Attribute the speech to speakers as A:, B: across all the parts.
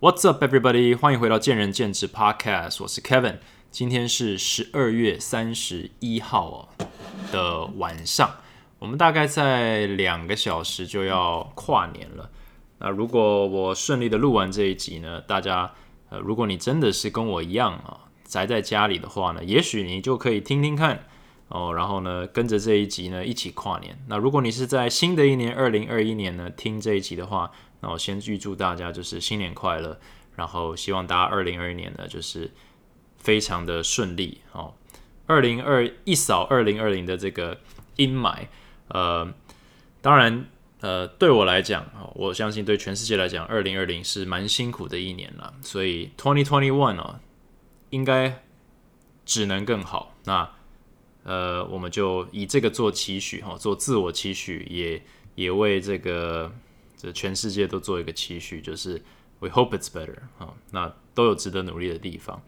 A: What's up, everybody？欢迎回到见仁见智 Podcast，我是 Kevin。今天是十二月三十一号哦的晚上，我们大概在两个小时就要跨年了。那如果我顺利的录完这一集呢，大家呃，如果你真的是跟我一样啊，宅在家里的话呢，也许你就可以听听看哦，然后呢，跟着这一集呢一起跨年。那如果你是在新的一年二零二一年呢听这一集的话，那我先预祝大家就是新年快乐，然后希望大家二零二一年呢就是非常的顺利哦。二零二一扫二零二零的这个阴霾，呃，当然。呃，对我来讲，我相信对全世界来讲，二零二零是蛮辛苦的一年了。所以，twenty twenty one 哦，应该只能更好。那呃，我们就以这个做期许哈，做自我期许，也也为这个这全世界都做一个期许，就是 we hope it's better 啊。那都有值得努力的地方。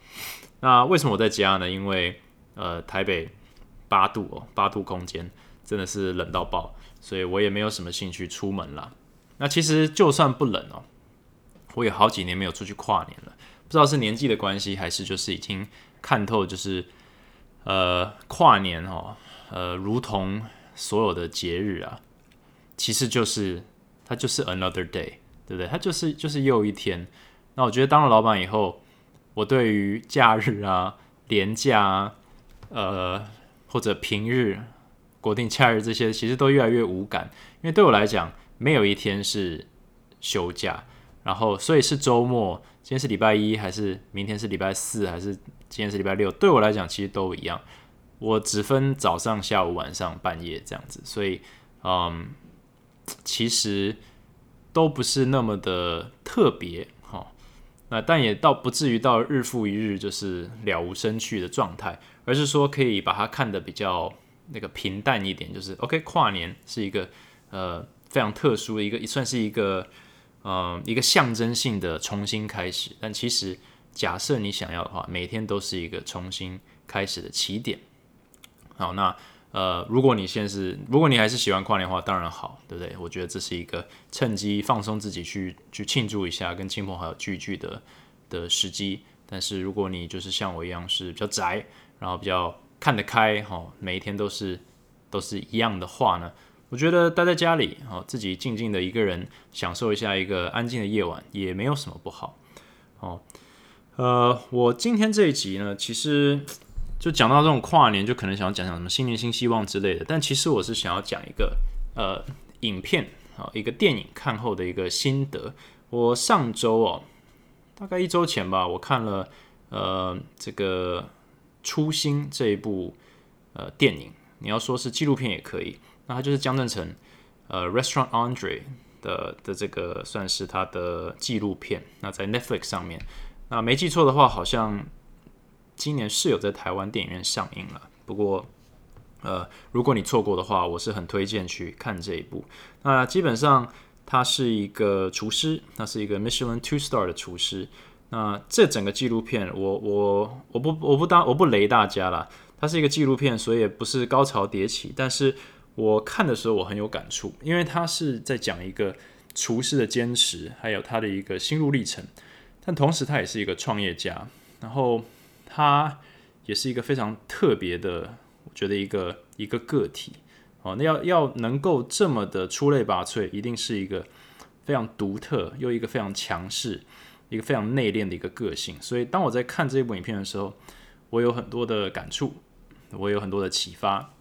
A: 那为什么我在家呢？因为呃，台北八度哦，八度空间真的是冷到爆。所以我也没有什么兴趣出门了。那其实就算不冷哦，我有好几年没有出去跨年了。不知道是年纪的关系，还是就是已经看透，就是呃跨年哦，呃如同所有的节日啊，其实就是它就是 another day，对不对？它就是就是又一天。那我觉得当了老板以后，我对于假日啊、年假啊，呃或者平日。国定假日这些其实都越来越无感，因为对我来讲，没有一天是休假，然后所以是周末。今天是礼拜一，还是明天是礼拜四，还是今天是礼拜六？对我来讲，其实都一样。我只分早上、下午、晚上、半夜这样子，所以嗯，其实都不是那么的特别哈。那但也倒不至于到日复一日就是了无生趣的状态，而是说可以把它看得比较。那个平淡一点，就是 OK。跨年是一个呃非常特殊的一个，算是一个呃一个象征性的重新开始。但其实假设你想要的话，每天都是一个重新开始的起点。好，那呃如果你现在是如果你还是喜欢跨年的话，当然好，对不对？我觉得这是一个趁机放松自己去去庆祝一下，跟亲朋好友聚聚的的时机。但是如果你就是像我一样是比较宅，然后比较看得开哈，每一天都是都是一样的话呢，我觉得待在家里哦，自己静静的一个人享受一下一个安静的夜晚，也没有什么不好哦。呃，我今天这一集呢，其实就讲到这种跨年，就可能想要讲讲什么新年新希望之类的，但其实我是想要讲一个呃影片啊，一个电影看后的一个心得。我上周哦，大概一周前吧，我看了呃这个。初心这一部呃电影，你要说是纪录片也可以。那它就是江正成呃 Restaurant Andre 的的这个算是他的纪录片。那在 Netflix 上面，那没记错的话，好像今年是有在台湾电影院上映了。不过呃，如果你错过的话，我是很推荐去看这一部。那基本上他是一个厨师，他是一个 Michelin Two Star 的厨师。那这整个纪录片，我我我不我不当我不雷大家了，它是一个纪录片，所以也不是高潮迭起。但是我看的时候我很有感触，因为他是在讲一个厨师的坚持，还有他的一个心路历程。但同时他也是一个创业家，然后他也是一个非常特别的，我觉得一个一个个体哦。那要要能够这么的出类拔萃，一定是一个非常独特又一个非常强势。一个非常内敛的一个个性，所以当我在看这部影片的时候，我有很多的感触，我有很多的启发。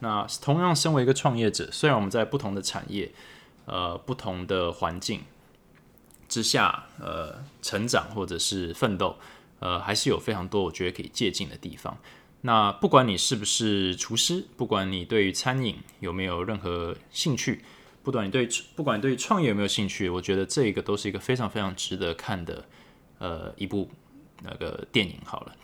A: 那同样，身为一个创业者，虽然我们在不同的产业、呃不同的环境之下，呃成长或者是奋斗，呃还是有非常多我觉得可以借鉴的地方。那不管你是不是厨师，不管你对于餐饮有没有任何兴趣。不管你对不管你对创业有没有兴趣，我觉得这个都是一个非常非常值得看的呃一部那个电影。好了，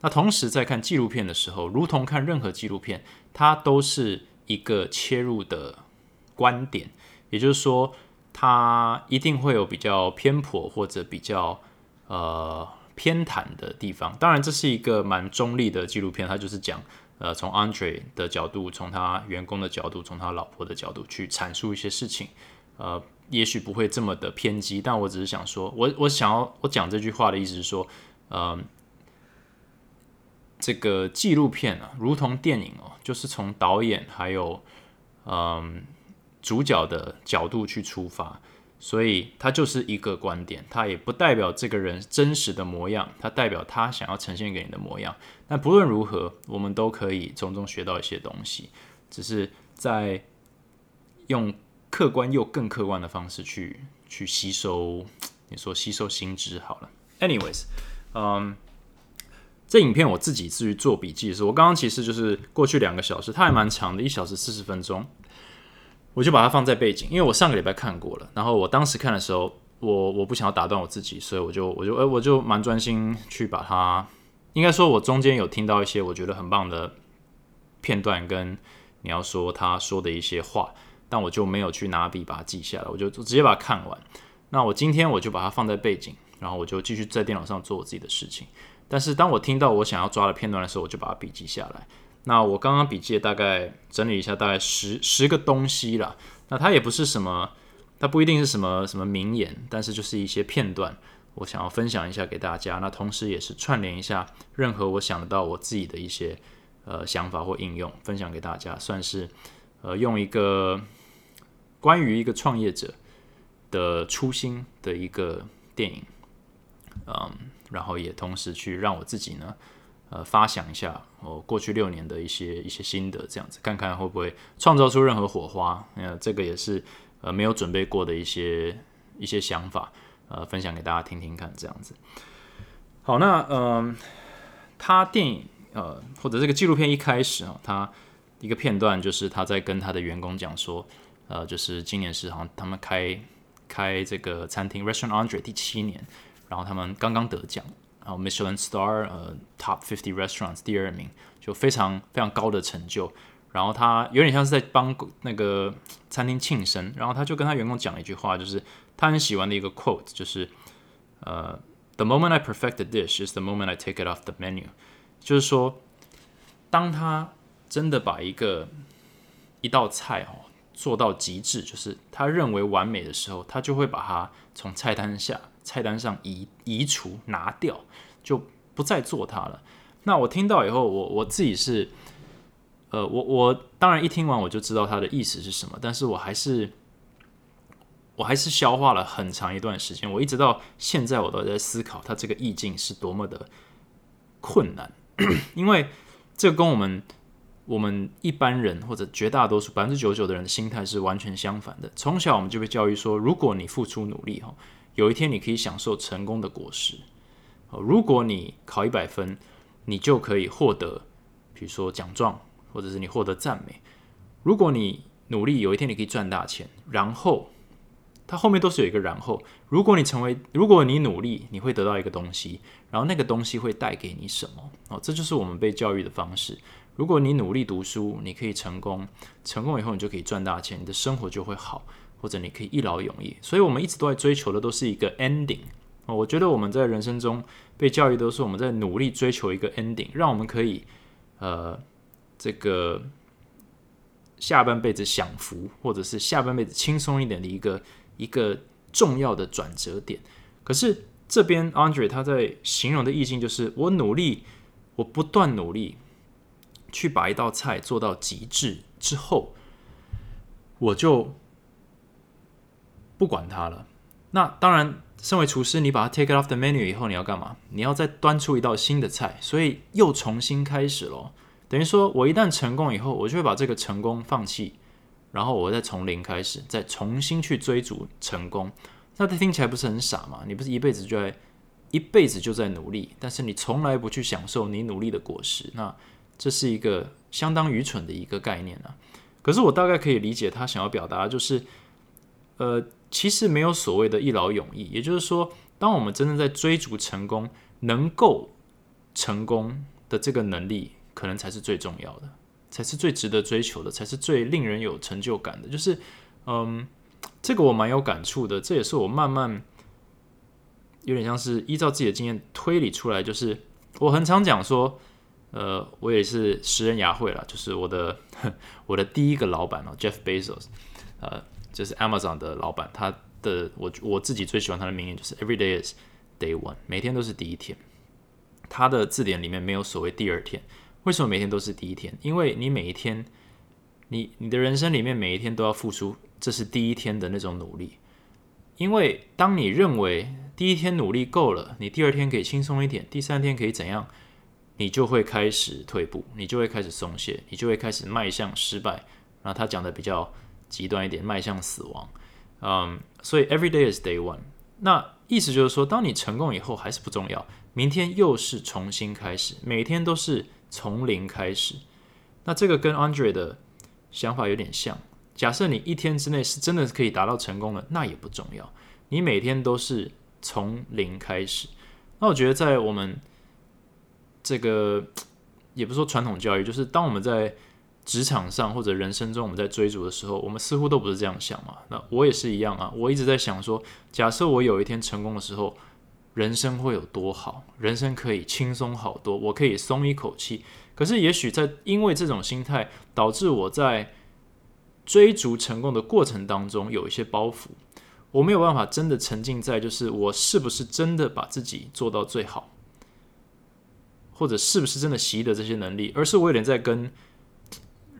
A: 那同时在看纪录片的时候，如同看任何纪录片，它都是一个切入的观点，也就是说，它一定会有比较偏颇或者比较呃偏袒的地方。当然，这是一个蛮中立的纪录片，它就是讲。呃，从 Andre 的角度，从他员工的角度，从他老婆的角度去阐述一些事情，呃，也许不会这么的偏激，但我只是想说，我我想要我讲这句话的意思是说，嗯，这个纪录片啊，如同电影哦，就是从导演还有嗯主角的角度去出发，所以它就是一个观点，它也不代表这个人真实的模样，它代表他想要呈现给你的模样。但不论如何，我们都可以从中学到一些东西，只是在用。客观又更客观的方式去去吸收，你说吸收新知好了。Anyways，嗯，这影片我自己至于做笔记的时候，我刚刚其实就是过去两个小时，它还蛮长的，一小时四十分钟，我就把它放在背景，因为我上个礼拜看过了，然后我当时看的时候，我我不想要打断我自己，所以我就我就哎我就蛮专心去把它，应该说我中间有听到一些我觉得很棒的片段，跟你要说他说的一些话。但我就没有去拿笔把它记下来，我就直接把它看完。那我今天我就把它放在背景，然后我就继续在电脑上做我自己的事情。但是当我听到我想要抓的片段的时候，我就把它笔记下来。那我刚刚笔记大概整理一下，大概十十个东西了。那它也不是什么，它不一定是什么什么名言，但是就是一些片段，我想要分享一下给大家。那同时也是串联一下任何我想得到我自己的一些呃想法或应用，分享给大家，算是呃用一个。关于一个创业者的初心的一个电影，嗯，然后也同时去让我自己呢，呃，发想一下我过去六年的一些一些心得，这样子看看会不会创造出任何火花。呃，这个也是呃没有准备过的一些一些想法，呃，分享给大家听听看，这样子。好，那嗯，他电影呃或者这个纪录片一开始啊，他一个片段就是他在跟他的员工讲说。呃，就是今年是好像他们开开这个餐厅 Restaurant Andre 第七年，然后他们刚刚得奖，然后 Michelin Star 呃 Top Fifty Restaurants 第二名，就非常非常高的成就。然后他有点像是在帮那个餐厅庆生，然后他就跟他员工讲了一句话，就是他很喜欢的一个 quote，就是呃 The moment I perfect the dish is the moment I take it off the menu，就是说当他真的把一个一道菜哦。做到极致，就是他认为完美的时候，他就会把它从菜单下菜单上移移除拿掉，就不再做它了。那我听到以后，我我自己是，呃，我我当然一听完我就知道他的意思是什么，但是我还是我还是消化了很长一段时间，我一直到现在我都在思考他这个意境是多么的困难，因为这跟我们。我们一般人或者绝大多数百分之九十九的人的心态是完全相反的。从小我们就被教育说，如果你付出努力，哈，有一天你可以享受成功的果实。哦，如果你考一百分，你就可以获得，比如说奖状，或者是你获得赞美。如果你努力，有一天你可以赚大钱。然后，它后面都是有一个然后。如果你成为，如果你努力，你会得到一个东西，然后那个东西会带给你什么？哦，这就是我们被教育的方式。如果你努力读书，你可以成功，成功以后你就可以赚大钱，你的生活就会好，或者你可以一劳永逸。所以，我们一直都在追求的都是一个 ending。我觉得我们在人生中被教育都是我们在努力追求一个 ending，让我们可以呃这个下半辈子享福，或者是下半辈子轻松一点的一个一个重要的转折点。可是这边 Andre 他在形容的意境就是我努力，我不断努力。去把一道菜做到极致之后，我就不管它了。那当然，身为厨师，你把它 take it off the menu 以后，你要干嘛？你要再端出一道新的菜，所以又重新开始咯。等于说，我一旦成功以后，我就会把这个成功放弃，然后我再从零开始，再重新去追逐成功。那这听起来不是很傻吗？你不是一辈子就在一辈子就在努力，但是你从来不去享受你努力的果实，那？这是一个相当愚蠢的一个概念啊！可是我大概可以理解他想要表达，就是，呃，其实没有所谓的一劳永逸。也就是说，当我们真正在追逐成功，能够成功的这个能力，可能才是最重要的，才是最值得追求的，才是最令人有成就感的。就是，嗯，这个我蛮有感触的。这也是我慢慢有点像是依照自己的经验推理出来，就是我很常讲说。呃，我也是食人牙慧了，就是我的 我的第一个老板哦，Jeff Bezos，呃，就是 Amazon 的老板，他的我我自己最喜欢他的名言就是 Every day is day one，每天都是第一天。他的字典里面没有所谓第二天。为什么每天都是第一天？因为你每一天，你你的人生里面每一天都要付出，这是第一天的那种努力。因为当你认为第一天努力够了，你第二天可以轻松一点，第三天可以怎样，你就会开始退步，你就会开始松懈，你就会开始迈向失败。然后他讲的比较极端一点，迈向死亡。嗯，所以 every day is day one。那意思就是说，当你成功以后还是不重要，明天又是重新开始，每天都是。从零开始，那这个跟 Andre 的想法有点像。假设你一天之内是真的可以达到成功的，那也不重要。你每天都是从零开始。那我觉得在我们这个也不说传统教育，就是当我们在职场上或者人生中我们在追逐的时候，我们似乎都不是这样想嘛。那我也是一样啊。我一直在想说，假设我有一天成功的时候。人生会有多好？人生可以轻松好多，我可以松一口气。可是，也许在因为这种心态，导致我在追逐成功的过程当中有一些包袱，我没有办法真的沉浸在，就是我是不是真的把自己做到最好，或者是不是真的习得这些能力，而是我有点在跟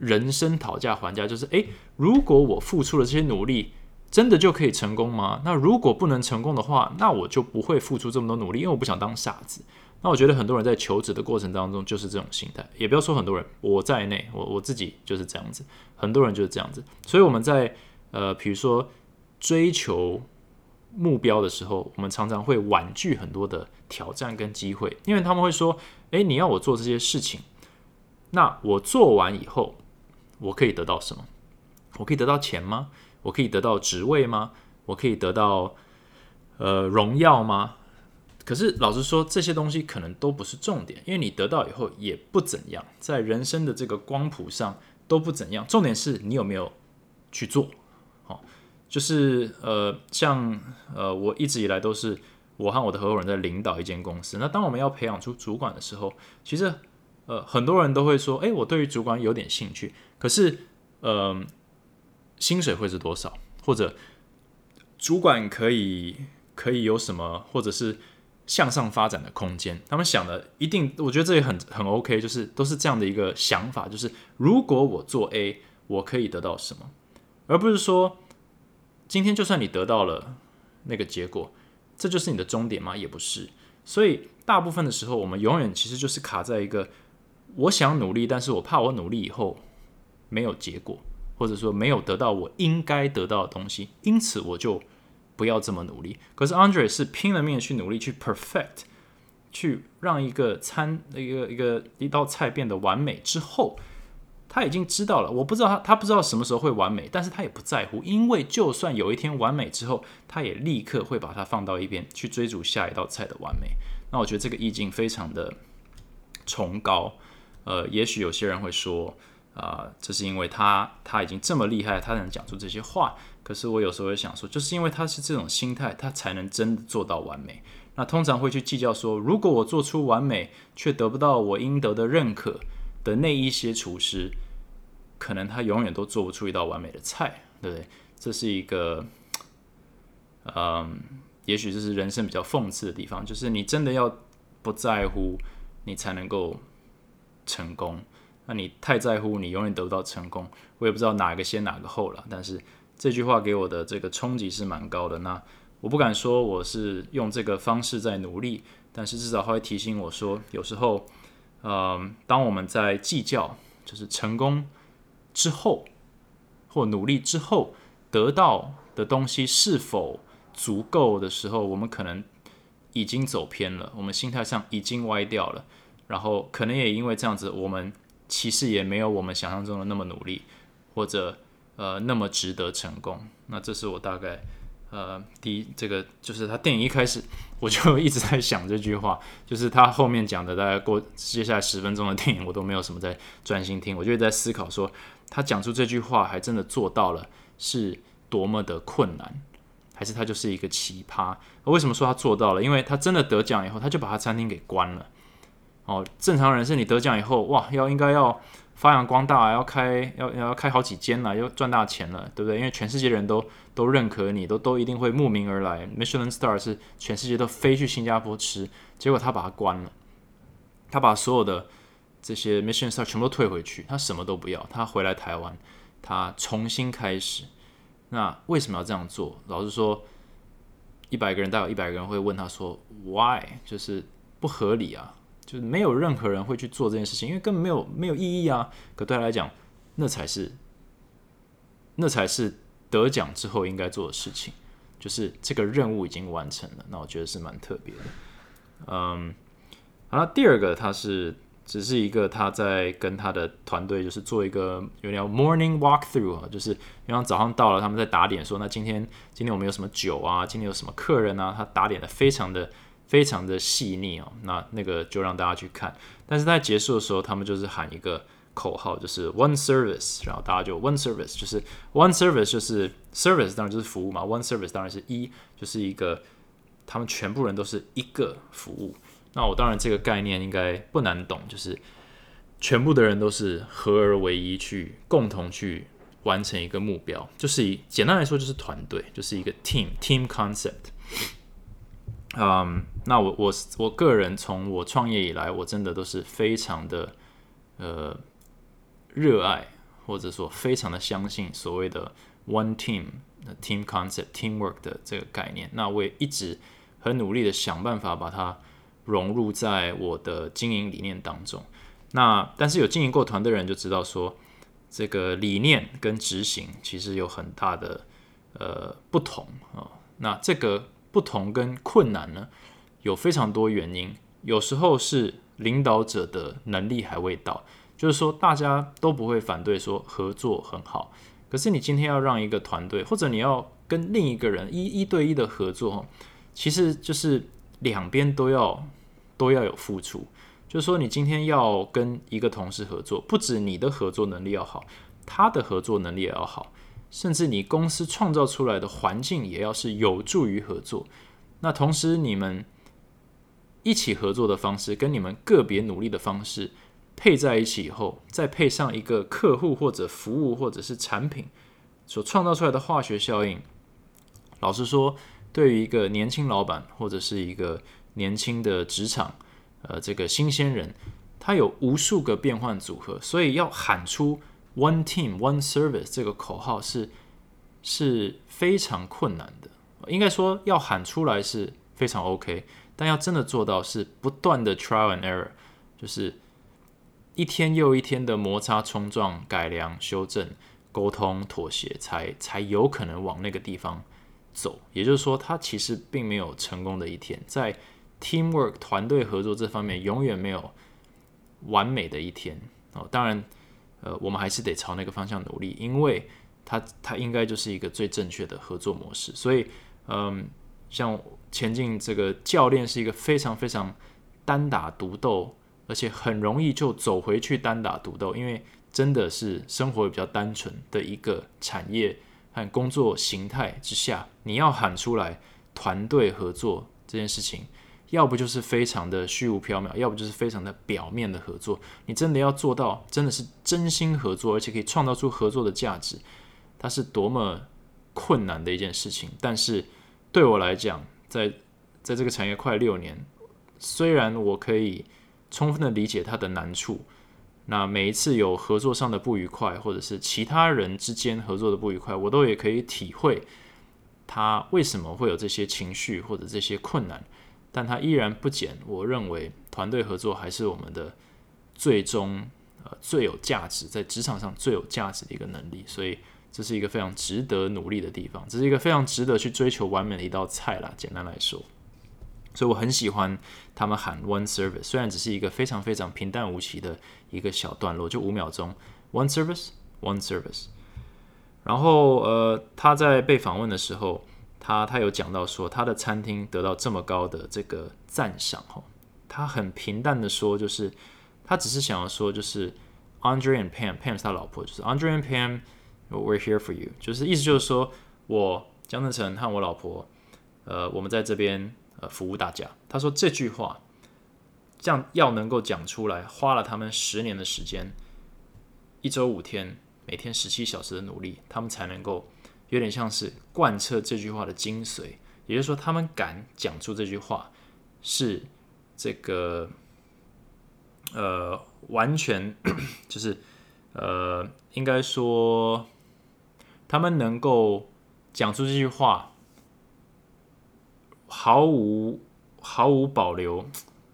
A: 人生讨价还价，就是诶，如果我付出了这些努力。真的就可以成功吗？那如果不能成功的话，那我就不会付出这么多努力，因为我不想当傻子。那我觉得很多人在求职的过程当中就是这种心态，也不要说很多人，我在内，我我自己就是这样子，很多人就是这样子。所以我们在呃，比如说追求目标的时候，我们常常会婉拒很多的挑战跟机会，因为他们会说：“诶，你要我做这些事情，那我做完以后，我可以得到什么？我可以得到钱吗？”我可以得到职位吗？我可以得到呃荣耀吗？可是老实说，这些东西可能都不是重点，因为你得到以后也不怎样，在人生的这个光谱上都不怎样。重点是你有没有去做？好，就是呃，像呃，我一直以来都是我和我的合伙人在领导一间公司。那当我们要培养出主管的时候，其实呃，很多人都会说：“哎，我对于主管有点兴趣。”可是，嗯。薪水会是多少？或者主管可以可以有什么？或者是向上发展的空间？他们想的一定，我觉得这也很很 OK，就是都是这样的一个想法，就是如果我做 A，我可以得到什么？而不是说今天就算你得到了那个结果，这就是你的终点吗？也不是。所以大部分的时候，我们永远其实就是卡在一个我想努力，但是我怕我努力以后没有结果。或者说没有得到我应该得到的东西，因此我就不要这么努力。可是 Andre 是拼了命去努力去 perfect，去让一个餐一个一个一道菜变得完美之后，他已经知道了。我不知道他他不知道什么时候会完美，但是他也不在乎，因为就算有一天完美之后，他也立刻会把它放到一边去追逐下一道菜的完美。那我觉得这个意境非常的崇高。呃，也许有些人会说。啊，这是因为他他已经这么厉害，他能讲出这些话。可是我有时候会想说，就是因为他是这种心态，他才能真的做到完美。那通常会去计较说，如果我做出完美却得不到我应得的认可的那一些厨师，可能他永远都做不出一道完美的菜，对不对？这是一个，嗯，也许这是人生比较讽刺的地方，就是你真的要不在乎，你才能够成功。那你太在乎，你永远得不到成功。我也不知道哪个先哪个后了，但是这句话给我的这个冲击是蛮高的。那我不敢说我是用这个方式在努力，但是至少会提醒我说，有时候，嗯，当我们在计较就是成功之后或努力之后得到的东西是否足够的时候，我们可能已经走偏了，我们心态上已经歪掉了，然后可能也因为这样子，我们。其实也没有我们想象中的那么努力，或者呃那么值得成功。那这是我大概呃第一这个就是他电影一开始我就一直在想这句话，就是他后面讲的大概过接下来十分钟的电影我都没有什么在专心听，我就在思考说他讲出这句话还真的做到了是多么的困难，还是他就是一个奇葩？为什么说他做到了？因为他真的得奖以后，他就把他餐厅给关了。哦，正常人是你得奖以后，哇，要应该要发扬光大，要开要要开好几间了，要赚大钱了，对不对？因为全世界人都都认可你，都都一定会慕名而来。Michelin Star 是全世界都飞去新加坡吃，结果他把它关了，他把所有的这些 Michelin Star 全部都退回去，他什么都不要，他回来台湾，他重新开始。那为什么要这样做？老实说，一百个人，大概有一百个人会问他说：“Why？” 就是不合理啊。就是没有任何人会去做这件事情，因为根本没有没有意义啊。可对他来讲，那才是那才是得奖之后应该做的事情，就是这个任务已经完成了。那我觉得是蛮特别的。嗯，好了，第二个他是只是一个他在跟他的团队就是做一个有点 morning walk through 啊，就是因为早上到了，他们在打点说，那今天今天我们有什么酒啊？今天有什么客人啊？他打点的非常的。非常的细腻哦，那那个就让大家去看。但是在结束的时候，他们就是喊一个口号，就是 One Service，然后大家就 One Service，就是 One Service 就是 Service，当然就是服务嘛。One Service 当然是一，就是一个他们全部人都是一个服务。那我当然这个概念应该不难懂，就是全部的人都是合而为一，去共同去完成一个目标，就是以简单来说就是团队，就是一个 team team concept。嗯，那我我我个人从我创业以来，我真的都是非常的呃热爱，或者说非常的相信所谓的 one team、team concept teamwork 的这个概念。那我也一直很努力的想办法把它融入在我的经营理念当中。那但是有经营过团队人就知道说，这个理念跟执行其实有很大的呃不同啊。那这个。不同跟困难呢，有非常多原因。有时候是领导者的能力还未到，就是说大家都不会反对说合作很好。可是你今天要让一个团队，或者你要跟另一个人一一对一的合作，其实就是两边都要都要有付出。就是说你今天要跟一个同事合作，不止你的合作能力要好，他的合作能力也要好。甚至你公司创造出来的环境也要是有助于合作。那同时，你们一起合作的方式跟你们个别努力的方式配在一起以后，再配上一个客户或者服务或者是产品所创造出来的化学效应，老实说，对于一个年轻老板或者是一个年轻的职场，呃，这个新鲜人，他有无数个变换组合，所以要喊出。One team, one service 这个口号是是非常困难的，应该说要喊出来是非常 OK，但要真的做到是不断的 trial and error，就是一天又一天的摩擦、冲撞、改良、修正、沟通、妥协，才才有可能往那个地方走。也就是说，它其实并没有成功的一天，在 teamwork 团队合作这方面永远没有完美的一天哦。当然。呃，我们还是得朝那个方向努力，因为它它应该就是一个最正确的合作模式。所以，嗯，像前进这个教练是一个非常非常单打独斗，而且很容易就走回去单打独斗，因为真的是生活比较单纯的一个产业和工作形态之下，你要喊出来团队合作这件事情。要不就是非常的虚无缥缈，要不就是非常的表面的合作。你真的要做到，真的是真心合作，而且可以创造出合作的价值，它是多么困难的一件事情。但是对我来讲，在在这个产业快六年，虽然我可以充分的理解它的难处，那每一次有合作上的不愉快，或者是其他人之间合作的不愉快，我都也可以体会他为什么会有这些情绪或者这些困难。但他依然不减。我认为团队合作还是我们的最终呃最有价值，在职场上最有价值的一个能力。所以这是一个非常值得努力的地方，这是一个非常值得去追求完美的一道菜啦。简单来说，所以我很喜欢他们喊 one service，虽然只是一个非常非常平淡无奇的一个小段落，就五秒钟 one service one service。然后呃他在被访问的时候。他他有讲到说，他的餐厅得到这么高的这个赞赏，哈，他很平淡的说，就是他只是想要说，就是 Andre and Pam，Pam 是他老婆，就是 Andre and Pam We're here for you，就是意思就是说我江振成和我老婆，呃，我们在这边呃服务大家。他说这句话，这样要能够讲出来，花了他们十年的时间，一周五天，每天十七小时的努力，他们才能够有点像是贯彻这句话的精髓。也就是说，他们敢讲出这句话，是这个呃，完全 就是呃，应该说他们能够讲出这句话，毫无毫无保留。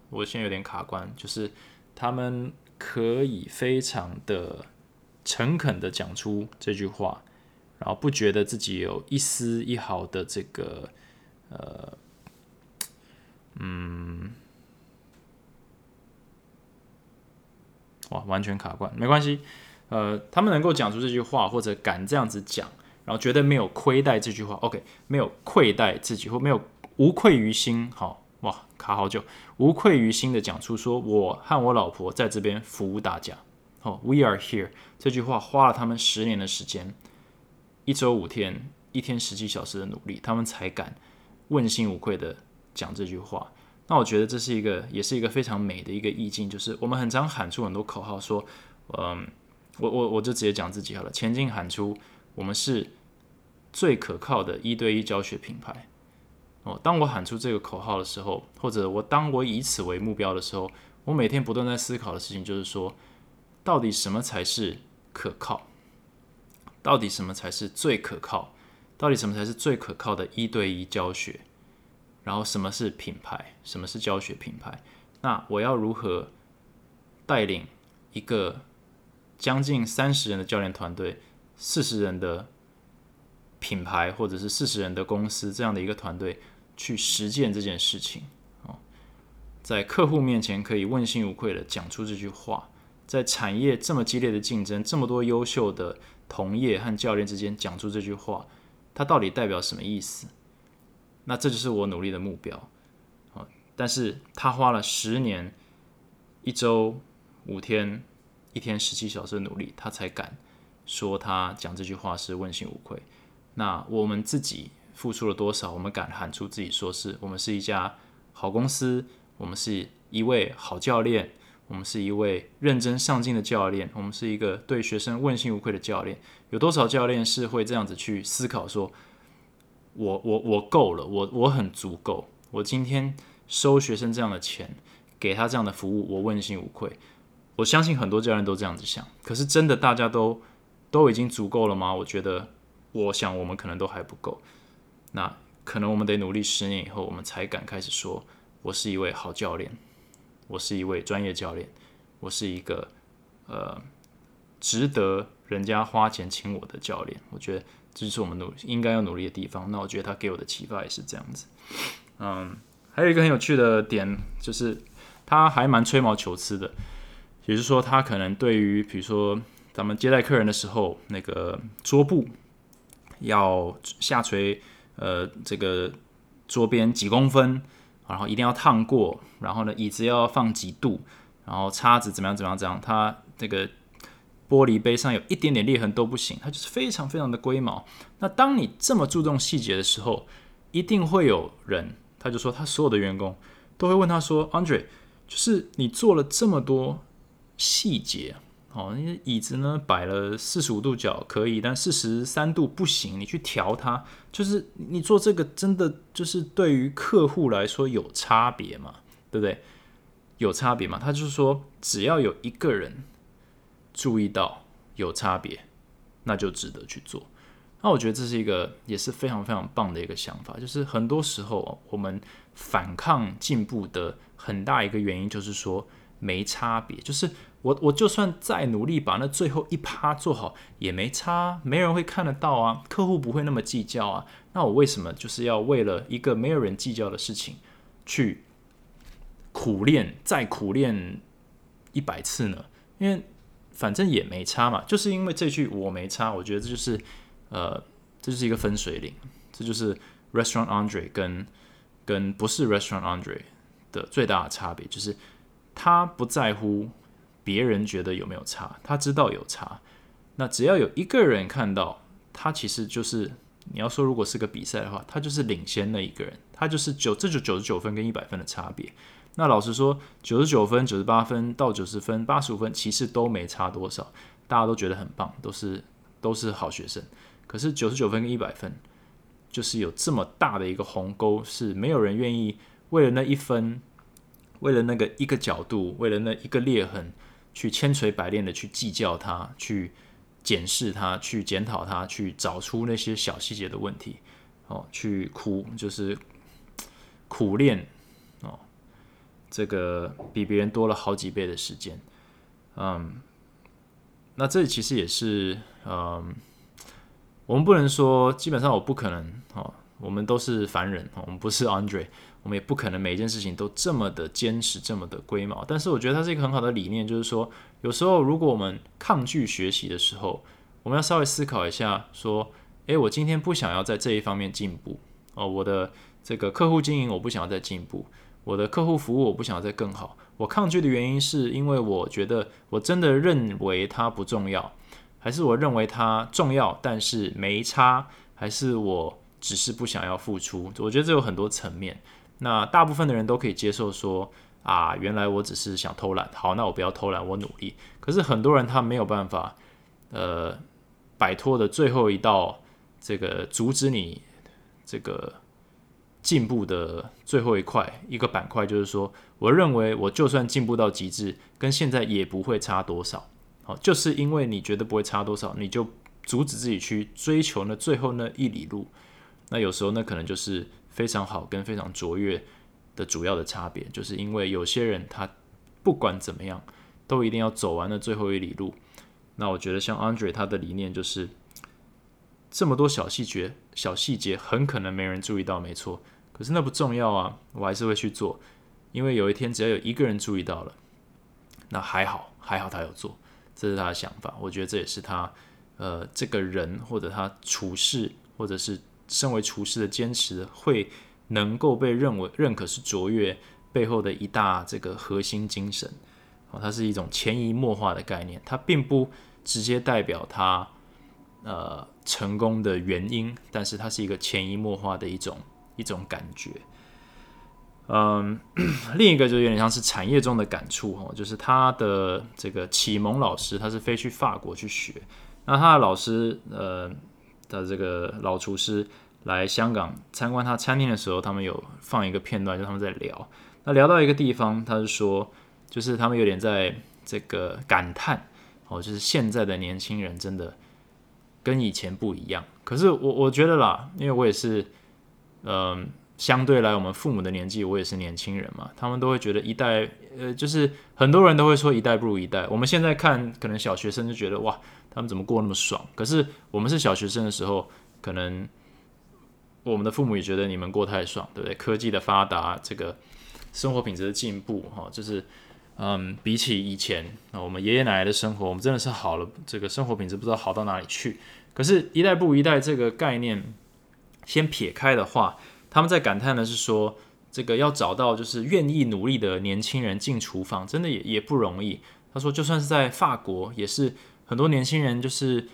A: 我现在有点卡关，就是他们可以非常的诚恳的讲出这句话，然后不觉得自己有一丝一毫的这个。呃，嗯，哇，完全卡关，没关系。呃，他们能够讲出这句话，或者敢这样子讲，然后绝对没有亏待这句话，OK，没有愧待自己，或没有无愧于心。好，哇，卡好久，无愧于心的讲出说，我和我老婆在这边服务大家。哦，We are here 这句话花了他们十年的时间，一周五天，一天十几小时的努力，他们才敢。问心无愧的讲这句话，那我觉得这是一个，也是一个非常美的一个意境。就是我们很常喊出很多口号，说，嗯，我我我就直接讲自己好了。前进喊出，我们是最可靠的一对一教学品牌。哦，当我喊出这个口号的时候，或者我当我以此为目标的时候，我每天不断在思考的事情就是说，到底什么才是可靠？到底什么才是最可靠？到底什么才是最可靠的一对一教学？然后什么是品牌？什么是教学品牌？那我要如何带领一个将近三十人的教练团队、四十人的品牌，或者是四十人的公司这样的一个团队去实践这件事情？哦，在客户面前可以问心无愧的讲出这句话，在产业这么激烈的竞争、这么多优秀的同业和教练之间讲出这句话。它到底代表什么意思？那这就是我努力的目标啊！但是他花了十年、一周五天、一天十七小时的努力，他才敢说他讲这句话是问心无愧。那我们自己付出了多少？我们敢喊出自己说是我们是一家好公司，我们是一位好教练。我们是一位认真上进的教练，我们是一个对学生问心无愧的教练。有多少教练是会这样子去思考？说，我我我够了，我我很足够，我今天收学生这样的钱，给他这样的服务，我问心无愧。我相信很多教练都这样子想。可是真的大家都都已经足够了吗？我觉得，我想我们可能都还不够。那可能我们得努力十年以后，我们才敢开始说，我是一位好教练。我是一位专业教练，我是一个呃值得人家花钱请我的教练。我觉得这是我们努应该要努力的地方。那我觉得他给我的启发也是这样子。嗯，还有一个很有趣的点就是，他还蛮吹毛求疵的，比如说，他可能对于比如说咱们接待客人的时候，那个桌布要下垂，呃，这个桌边几公分。然后一定要烫过，然后呢，椅子要放几度，然后叉子怎么样怎么样怎么样，他这个玻璃杯上有一点点裂痕都不行，它就是非常非常的龟毛。那当你这么注重细节的时候，一定会有人，他就说他所有的员工都会问他说，Andre，就是你做了这么多细节。哦，那些椅子呢摆了四十五度角可以，但四十三度不行。你去调它，就是你做这个真的就是对于客户来说有差别嘛？对不对？有差别嘛？他就是说，只要有一个人注意到有差别，那就值得去做。那我觉得这是一个也是非常非常棒的一个想法。就是很多时候我们反抗进步的很大一个原因，就是说没差别，就是。我我就算再努力把那最后一趴做好也没差，没人会看得到啊，客户不会那么计较啊。那我为什么就是要为了一个没有人计较的事情去苦练再苦练一百次呢？因为反正也没差嘛。就是因为这句我没差，我觉得这就是呃，这就是一个分水岭，这就是 Restaurant Andre 跟跟不是 Restaurant Andre 的最大的差别，就是他不在乎。别人觉得有没有差？他知道有差。那只要有一个人看到，他其实就是你要说，如果是个比赛的话，他就是领先那一个人，他就是九，这就九十九分跟一百分的差别。那老实说，九十九分、九十八分到九十分、八十五分，其实都没差多少。大家都觉得很棒，都是都是好学生。可是九十九分跟一百分，就是有这么大的一个鸿沟，是没有人愿意为了那一分，为了那个一个角度，为了那一个裂痕，去千锤百炼的去计较它，去检视它，去检讨它，去找出那些小细节的问题，哦，去苦就是苦练哦，这个比别人多了好几倍的时间，嗯。那这其实也是，嗯，我们不能说，基本上我不可能哦，我们都是凡人我们不是 Andre，我们也不可能每一件事情都这么的坚持，这么的龟毛。但是我觉得它是一个很好的理念，就是说，有时候如果我们抗拒学习的时候，我们要稍微思考一下，说，诶，我今天不想要在这一方面进步哦，我的这个客户经营我不想要再进步。我的客户服务我不想要再更好，我抗拒的原因是因为我觉得我真的认为它不重要，还是我认为它重要但是没差，还是我只是不想要付出？我觉得这有很多层面。那大部分的人都可以接受说啊，原来我只是想偷懒，好，那我不要偷懒，我努力。可是很多人他没有办法，呃，摆脱的最后一道这个阻止你这个。进步的最后一块一个板块，就是说，我认为我就算进步到极致，跟现在也不会差多少。好，就是因为你觉得不会差多少，你就阻止自己去追求那最后那一里路。那有时候那可能就是非常好跟非常卓越的主要的差别，就是因为有些人他不管怎么样，都一定要走完了最后一里路。那我觉得像 Andre 他的理念就是。这么多小细节，小细节很可能没人注意到，没错。可是那不重要啊，我还是会去做，因为有一天只要有一个人注意到了，那还好，还好他有做，这是他的想法。我觉得这也是他，呃，这个人或者他处事，或者是身为厨师的坚持，会能够被认为认可是卓越背后的一大这个核心精神。哦，它是一种潜移默化的概念，它并不直接代表他。呃，成功的原因，但是它是一个潜移默化的一种一种感觉。嗯，另一个就有点像是产业中的感触哦，就是他的这个启蒙老师，他是飞去法国去学，那他的老师呃的这个老厨师来香港参观他餐厅的时候，他们有放一个片段，就他们在聊，那聊到一个地方，他是说，就是他们有点在这个感叹哦，就是现在的年轻人真的。跟以前不一样，可是我我觉得啦，因为我也是，嗯，相对来我们父母的年纪，我也是年轻人嘛，他们都会觉得一代，呃，就是很多人都会说一代不如一代。我们现在看，可能小学生就觉得哇，他们怎么过那么爽？可是我们是小学生的时候，可能我们的父母也觉得你们过太爽，对不对？科技的发达，这个生活品质的进步，哈，就是。嗯，比起以前，啊我们爷爷奶奶的生活，我们真的是好了，这个生活品质不知道好到哪里去。可是，一代不如一代这个概念，先撇开的话，他们在感叹的是说，这个要找到就是愿意努力的年轻人进厨房，真的也也不容易。他说，就算是在法国，也是很多年轻人就是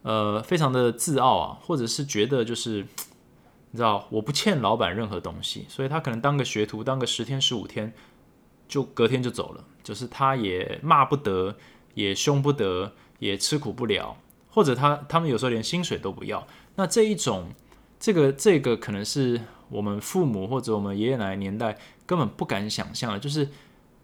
A: 呃非常的自傲啊，或者是觉得就是你知道我不欠老板任何东西，所以他可能当个学徒，当个十天十五天。就隔天就走了，就是他也骂不得，也凶不得，也吃苦不了，或者他他们有时候连薪水都不要。那这一种，这个这个可能是我们父母或者我们爷爷奶奶年代根本不敢想象的，就是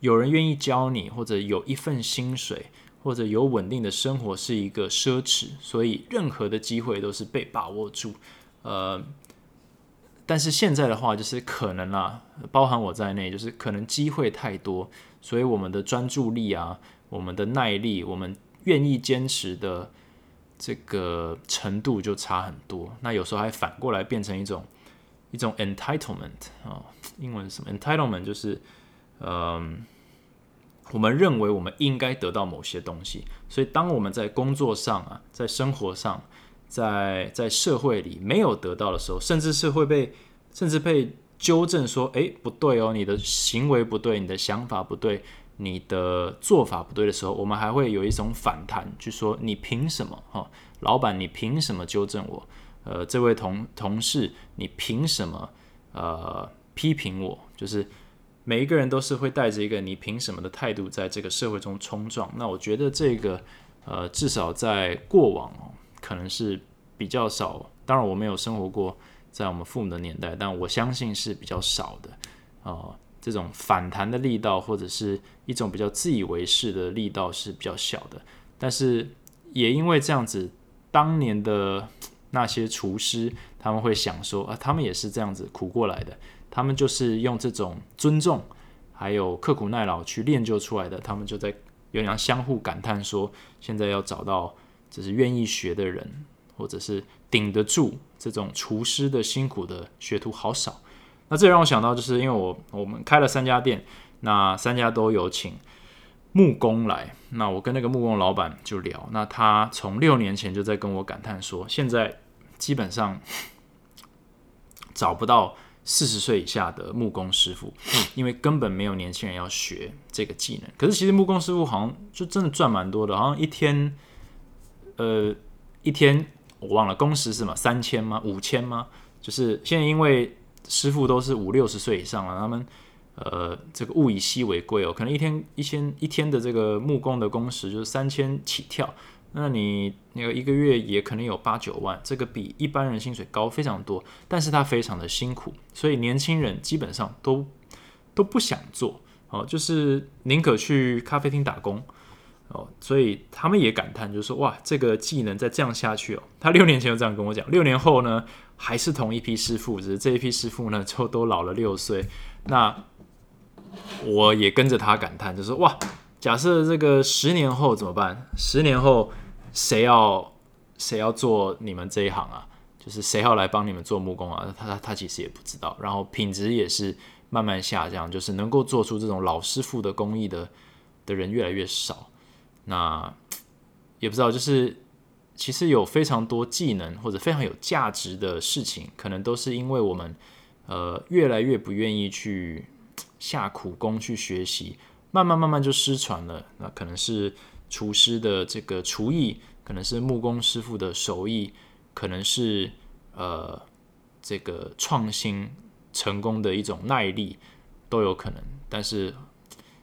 A: 有人愿意教你，或者有一份薪水，或者有稳定的生活是一个奢侈，所以任何的机会都是被把握住，呃。但是现在的话，就是可能啊，包含我在内，就是可能机会太多，所以我们的专注力啊，我们的耐力，我们愿意坚持的这个程度就差很多。那有时候还反过来变成一种一种 entitlement 啊，英文是什么？entitlement 就是，嗯，我们认为我们应该得到某些东西，所以当我们在工作上啊，在生活上。在在社会里没有得到的时候，甚至是会被甚至被纠正说：“哎，不对哦，你的行为不对，你的想法不对，你的做法不对的时候，我们还会有一种反弹，就说你凭什么？哈，老板，你凭什么纠正我？呃，这位同同事，你凭什么呃批评我？就是每一个人都是会带着一个你凭什么的态度在这个社会中冲撞。那我觉得这个呃，至少在过往哦，可能是比较少。当然，我没有生活过在我们父母的年代，但我相信是比较少的。啊，这种反弹的力道，或者是一种比较自以为是的力道是比较小的。但是也因为这样子，当年的那些厨师他们会想说啊，他们也是这样子苦过来的，他们就是用这种尊重还有刻苦耐劳去练就出来的。他们就在有点相互感叹说，现在要找到就是愿意学的人，或者是顶得住这种厨师的辛苦的学徒好少。那这让我想到，就是因为我我们开了三家店，那三家都有请木工来。那我跟那个木工老板就聊，那他从六年前就在跟我感叹说，现在基本上找不到四十岁以下的木工师傅，因为根本没有年轻人要学这个技能。可是其实木工师傅好像就真的赚蛮多的，好像一天，呃，一天我忘了工时是嘛，三千吗？五千吗？就是现在因为。师傅都是五六十岁以上了，他们呃，这个物以稀为贵哦，可能一天一千一天的这个木工的工时就是三千起跳，那你那个一个月也可能有八九万，这个比一般人薪水高非常多，但是他非常的辛苦，所以年轻人基本上都都不想做哦，就是宁可去咖啡厅打工哦，所以他们也感叹，就是说哇，这个技能再这样下去哦，他六年前就这样跟我讲，六年后呢？还是同一批师傅，只是这一批师傅呢，就都老了六岁。那我也跟着他感叹，就说：哇，假设这个十年后怎么办？十年后谁要谁要做你们这一行啊？就是谁要来帮你们做木工啊？他他他其实也不知道。然后品质也是慢慢下降，就是能够做出这种老师傅的工艺的的人越来越少。那也不知道，就是。其实有非常多技能或者非常有价值的事情，可能都是因为我们呃越来越不愿意去下苦功去学习，慢慢慢慢就失传了。那可能是厨师的这个厨艺，可能是木工师傅的手艺，可能是呃这个创新成功的一种耐力都有可能。但是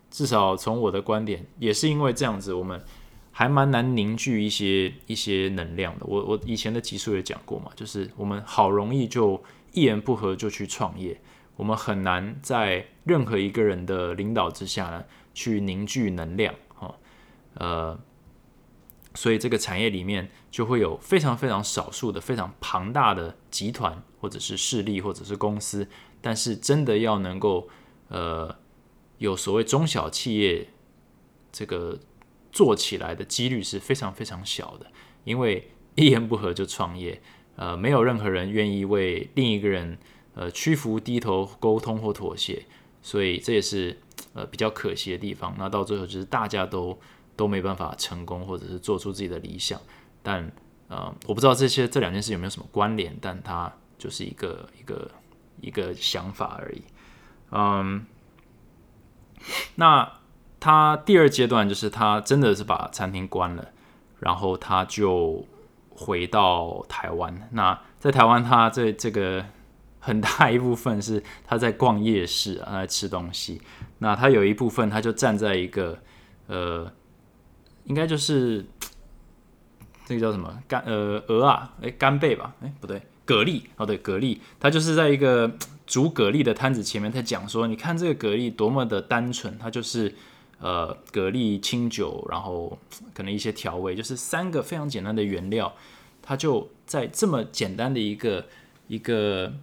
A: 至少从我的观点，也是因为这样子，我们。还蛮难凝聚一些一些能量的。我我以前的集数也讲过嘛，就是我们好容易就一言不合就去创业，我们很难在任何一个人的领导之下呢去凝聚能量，哈，呃，所以这个产业里面就会有非常非常少数的非常庞大的集团或者是势力或者是公司，但是真的要能够呃有所谓中小企业这个。做起来的几率是非常非常小的，因为一言不合就创业，呃，没有任何人愿意为另一个人呃屈服、低头、沟通或妥协，所以这也是呃比较可惜的地方。那到最后就是大家都都没办法成功，或者是做出自己的理想。但呃，我不知道这些这两件事有没有什么关联，但它就是一个一个一个想法而已。嗯，那。他第二阶段就是他真的是把餐厅关了，然后他就回到台湾。那在台湾，他这这个很大一部分是他在逛夜市啊，在吃东西。那他有一部分，他就站在一个呃，应该就是这个叫什么干呃鹅啊，哎干贝吧，哎不对，蛤蜊哦对蛤蜊，他就是在一个煮蛤蜊的摊子前面，他讲说，你看这个蛤蜊多么的单纯，它就是。呃，蛤蜊、清酒，然后可能一些调味，就是三个非常简单的原料，它就在这么简单的一个一个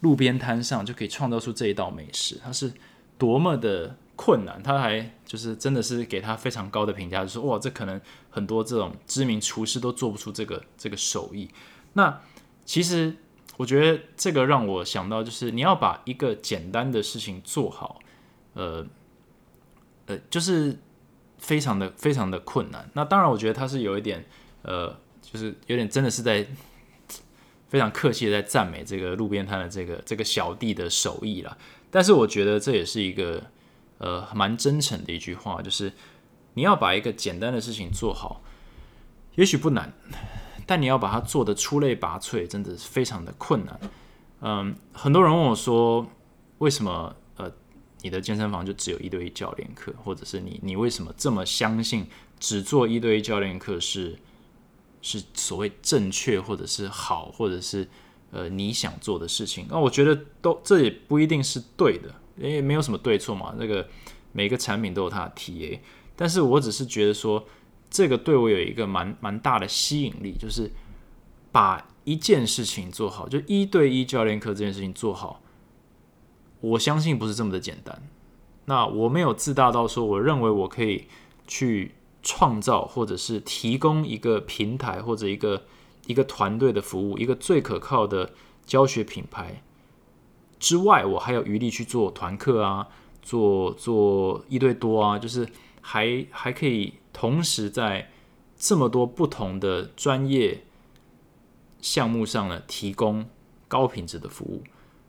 A: 路边摊上就可以创造出这一道美食，它是多么的困难，他还就是真的是给他非常高的评价，就说哇，这可能很多这种知名厨师都做不出这个这个手艺。那其实我觉得这个让我想到，就是你要把一个简单的事情做好，呃。呃，就是非常的非常的困难。那当然，我觉得他是有一点，呃，就是有点真的是在非常客气的在赞美这个路边摊的这个这个小弟的手艺了。但是我觉得这也是一个呃蛮真诚的一句话，就是你要把一个简单的事情做好，也许不难，但你要把它做的出类拔萃，真的是非常的困难。嗯，很多人问我说，为什么呃？你的健身房就只有一对一教练课，或者是你你为什么这么相信只做一对一教练课是是所谓正确，或者是好，或者是呃你想做的事情？那我觉得都这也不一定是对的，因为没有什么对错嘛。那个每个产品都有它的 TA，但是我只是觉得说这个对我有一个蛮蛮大的吸引力，就是把一件事情做好，就一对一教练课这件事情做好。我相信不是这么的简单。那我没有自大到说，我认为我可以去创造或者是提供一个平台或者一个一个团队的服务，一个最可靠的教学品牌之外，我还有余力去做团课啊，做做一对多啊，就是还还可以同时在这么多不同的专业项目上呢，提供高品质的服务。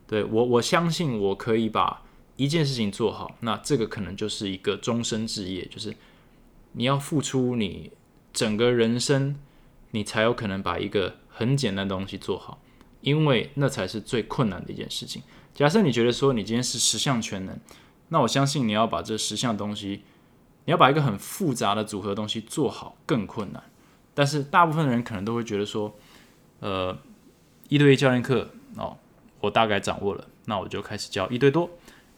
A: 对我，我相信我可以把一件事情做好，那这个可能就是一个终身志业，就是你要付出你整个人生，你才有可能把一个很简单的东西做好，因为那才是最困难的一件事情。假设你觉得说你今天是十项全能，那我相信你要把这十项东西，你要把一个很复杂的组合东西做好更困难。但是大部分的人可能都会觉得说，呃，一对一教练课哦。我大概掌握了，那我就开始教一对多，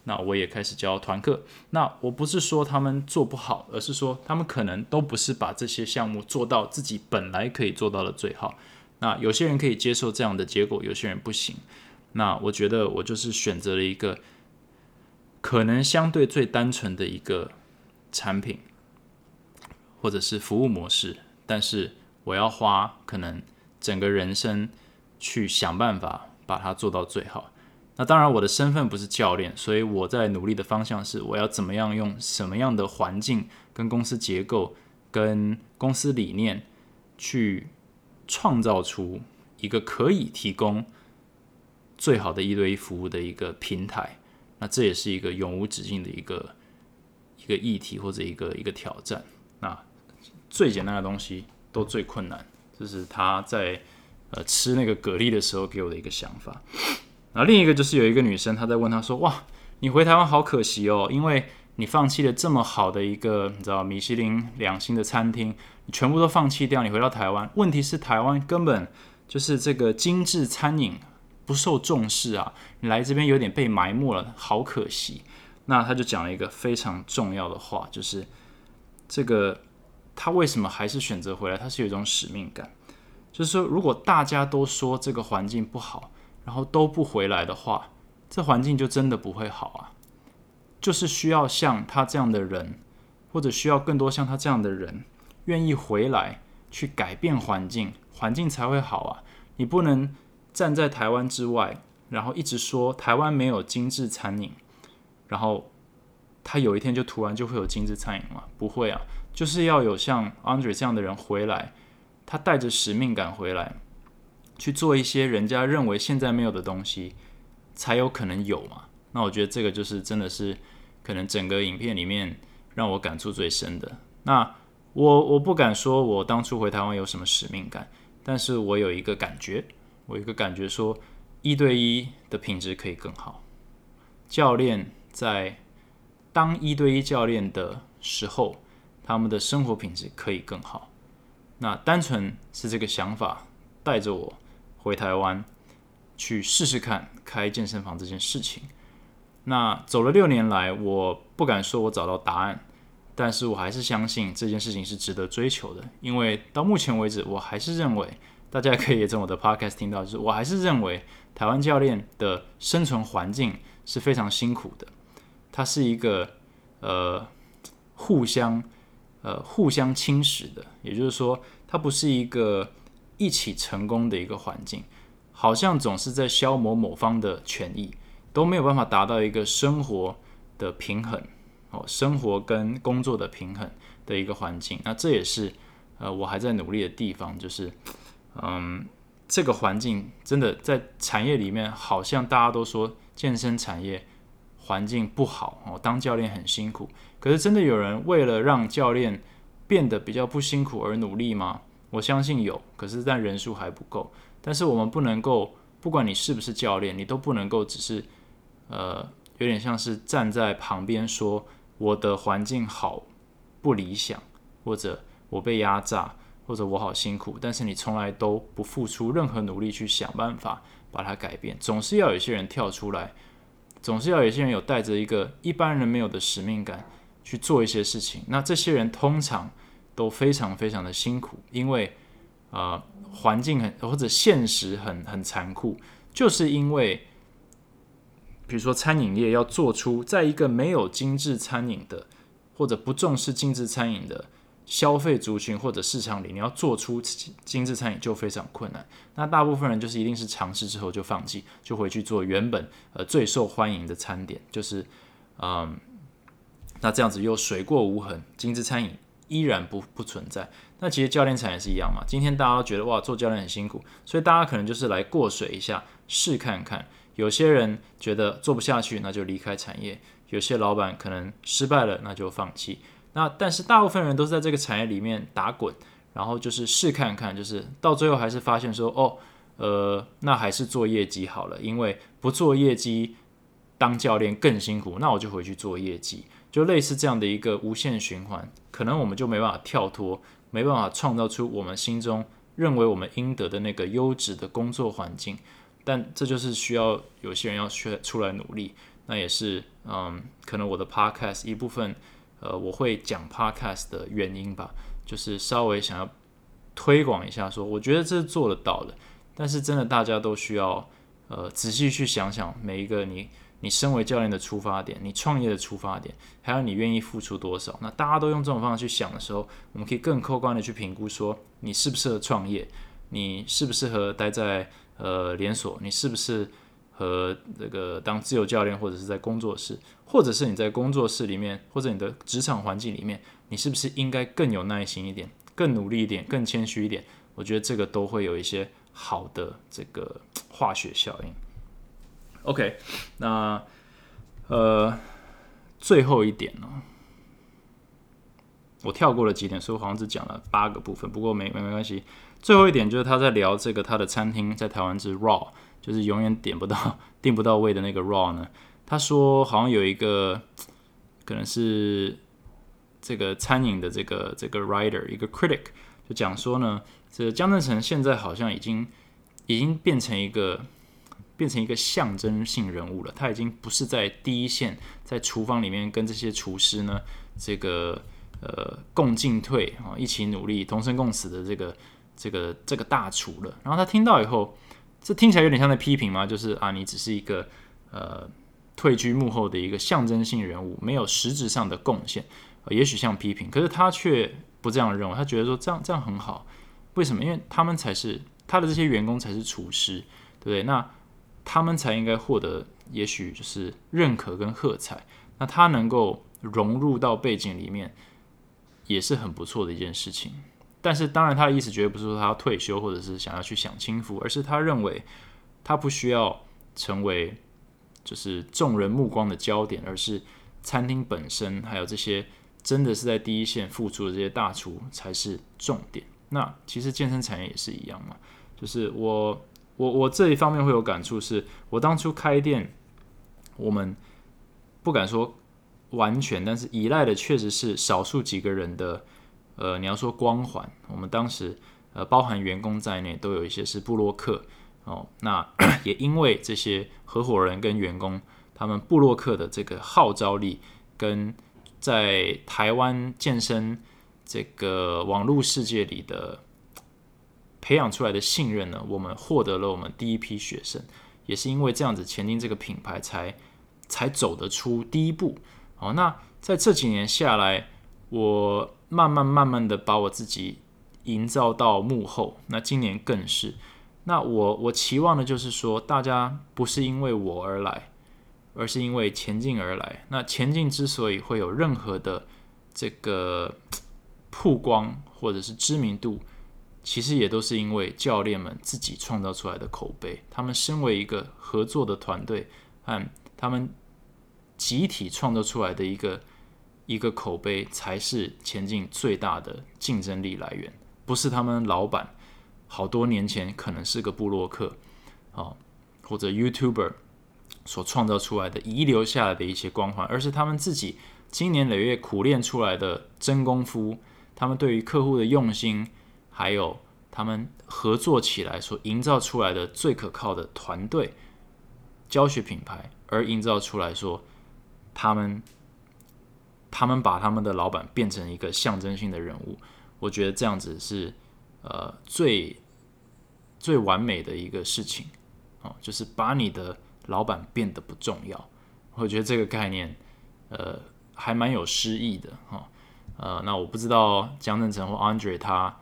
A: 那我也开始教团课。那我不是说他们做不好，而是说他们可能都不是把这些项目做到自己本来可以做到的最好。那有些人可以接受这样的结果，有些人不行。那我觉得我就是选择了一个可能相对最单纯的一个产品，或者是服务模式，但是我要花可能整个人生去想办法。把它做到最好。那当然，我的身份不是教练，所以我在努力的方向是，我要怎么样用什么样的环境、跟公司结构、跟公司理念，去创造出一个可以提供最好的一对一服务的一个平台。那这也是一个永无止境的一个一个议题或者一个一个挑战。那最简单的东西都最困难，就是他在。呃，吃那个蛤蜊的时候给我的一个想法。然后另一个就是有一个女生，她在问他说：“哇，你回台湾好可惜哦，因为你放弃了这么好的一个，你知道米其林两星的餐厅，你全部都放弃掉，你回到台湾。问题是台湾根本就是这个精致餐饮不受重视啊，你来这边有点被埋没了，好可惜。”那他就讲了一个非常重要的话，就是这个他为什么还是选择回来？他是有一种使命感。就是说，如果大家都说这个环境不好，然后都不回来的话，这环境就真的不会好啊。就是需要像他这样的人，或者需要更多像他这样的人，愿意回来去改变环境，环境才会好啊。你不能站在台湾之外，然后一直说台湾没有精致餐饮，然后他有一天就突然就会有精致餐饮吗？不会啊，就是要有像 Andre 这样的人回来。他带着使命感回来，去做一些人家认为现在没有的东西，才有可能有嘛？那我觉得这个就是真的是可能整个影片里面让我感触最深的。那我我不敢说我当初回台湾有什么使命感，但是我有一个感觉，我有一个感觉说一对一的品质可以更好。教练在当一对一教练的时候，他们的生活品质可以更好。那单纯是这个想法带着我回台湾去试试看开健身房这件事情。那走了六年来，我不敢说我找到答案，但是我还是相信这件事情是值得追求的。因为到目前为止，我还是认为大家可以从我的 podcast 听到，就是我还是认为台湾教练的生存环境是非常辛苦的。它是一个呃互相。呃，互相侵蚀的，也就是说，它不是一个一起成功的一个环境，好像总是在消磨某方的权益，都没有办法达到一个生活的平衡哦，生活跟工作的平衡的一个环境。那这也是呃，我还在努力的地方，就是嗯，这个环境真的在产业里面，好像大家都说健身产业环境不好哦，当教练很辛苦。可是真的有人为了让教练变得比较不辛苦而努力吗？我相信有，可是但人数还不够。但是我们不能够，不管你是不是教练，你都不能够只是呃有点像是站在旁边说我的环境好不理想，或者我被压榨，或者我好辛苦，但是你从来都不付出任何努力去想办法把它改变，总是要有些人跳出来，总是要有些人有带着一个一般人没有的使命感去做一些事情。那这些人通常都非常非常的辛苦，因为呃环境很或者现实很很残酷，就是因为。比如说，餐饮业要做出在一个没有精致餐饮的，或者不重视精致餐饮的消费族群或者市场里，你要做出精致餐饮就非常困难。那大部分人就是一定是尝试之后就放弃，就回去做原本呃最受欢迎的餐点，就是嗯，那这样子又水过无痕，精致餐饮依然不不存在。那其实教练产也是一样嘛。今天大家都觉得哇，做教练很辛苦，所以大家可能就是来过水一下，试看看。有些人觉得做不下去，那就离开产业；有些老板可能失败了，那就放弃。那但是大部分人都是在这个产业里面打滚，然后就是试看看，就是到最后还是发现说，哦，呃，那还是做业绩好了，因为不做业绩当教练更辛苦，那我就回去做业绩，就类似这样的一个无限循环。可能我们就没办法跳脱，没办法创造出我们心中认为我们应得的那个优质的工作环境。但这就是需要有些人要学出来努力，那也是嗯，可能我的 podcast 一部分，呃，我会讲 podcast 的原因吧，就是稍微想要推广一下，说我觉得这是做得到的，但是真的大家都需要呃仔细去想想每一个你你身为教练的出发点，你创业的出发点，还有你愿意付出多少。那大家都用这种方式去想的时候，我们可以更客观的去评估说你适不适合创业，你适不适合待在。呃，连锁，你适不适合这个当自由教练，或者是在工作室，或者是你在工作室里面，或者你的职场环境里面，你是不是应该更有耐心一点，更努力一点，更谦虚一点？我觉得这个都会有一些好的这个 化学效应。OK，那呃，最后一点呢，我跳过了几点，所以我好像只讲了八个部分，不过没没没关系。最后一点就是他在聊这个他的餐厅在台湾是 raw，就是永远点不到订不到位的那个 raw 呢。他说好像有一个可能是这个餐饮的这个这个 writer 一个 critic 就讲说呢，这江正成现在好像已经已经变成一个变成一个象征性人物了。他已经不是在第一线在厨房里面跟这些厨师呢这个呃共进退啊一起努力同生共死的这个。这个这个大厨了，然后他听到以后，这听起来有点像在批评吗？就是啊，你只是一个呃退居幕后的一个象征性人物，没有实质上的贡献，也许像批评，可是他却不这样认为，他觉得说这样这样很好。为什么？因为他们才是他的这些员工才是厨师，对不对？那他们才应该获得也许就是认可跟喝彩。那他能够融入到背景里面，也是很不错的一件事情。但是，当然，他的意思绝对不是说他要退休，或者是想要去享清福，而是他认为他不需要成为就是众人目光的焦点，而是餐厅本身，还有这些真的是在第一线付出的这些大厨才是重点。那其实健身产业也是一样嘛，就是我我我这一方面会有感触，是我当初开店，我们不敢说完全，但是依赖的确实是少数几个人的。呃，你要说光环，我们当时呃，包含员工在内，都有一些是布洛克哦。那 也因为这些合伙人跟员工，他们布洛克的这个号召力，跟在台湾健身这个网络世界里的培养出来的信任呢，我们获得了我们第一批学生，也是因为这样子，前进这个品牌才才走得出第一步。哦，那在这几年下来，我。慢慢慢慢的把我自己营造到幕后，那今年更是。那我我期望的就是说，大家不是因为我而来，而是因为前进而来。那前进之所以会有任何的这个曝光或者是知名度，其实也都是因为教练们自己创造出来的口碑。他们身为一个合作的团队，和他们集体创造出来的一个。一个口碑才是前进最大的竞争力来源，不是他们老板好多年前可能是个布洛克啊，或者 YouTuber，所创造出来的遗留下来的一些光环，而是他们自己经年累月苦练出来的真功夫，他们对于客户的用心，还有他们合作起来所营造出来的最可靠的团队教学品牌，而营造出来说他们他们把他们的老板变成一个象征性的人物，我觉得这样子是呃最最完美的一个事情哦，就是把你的。老板变得不重要，我觉得这个概念，呃，还蛮有诗意的哈。呃，那我不知道江正成或 Andre 他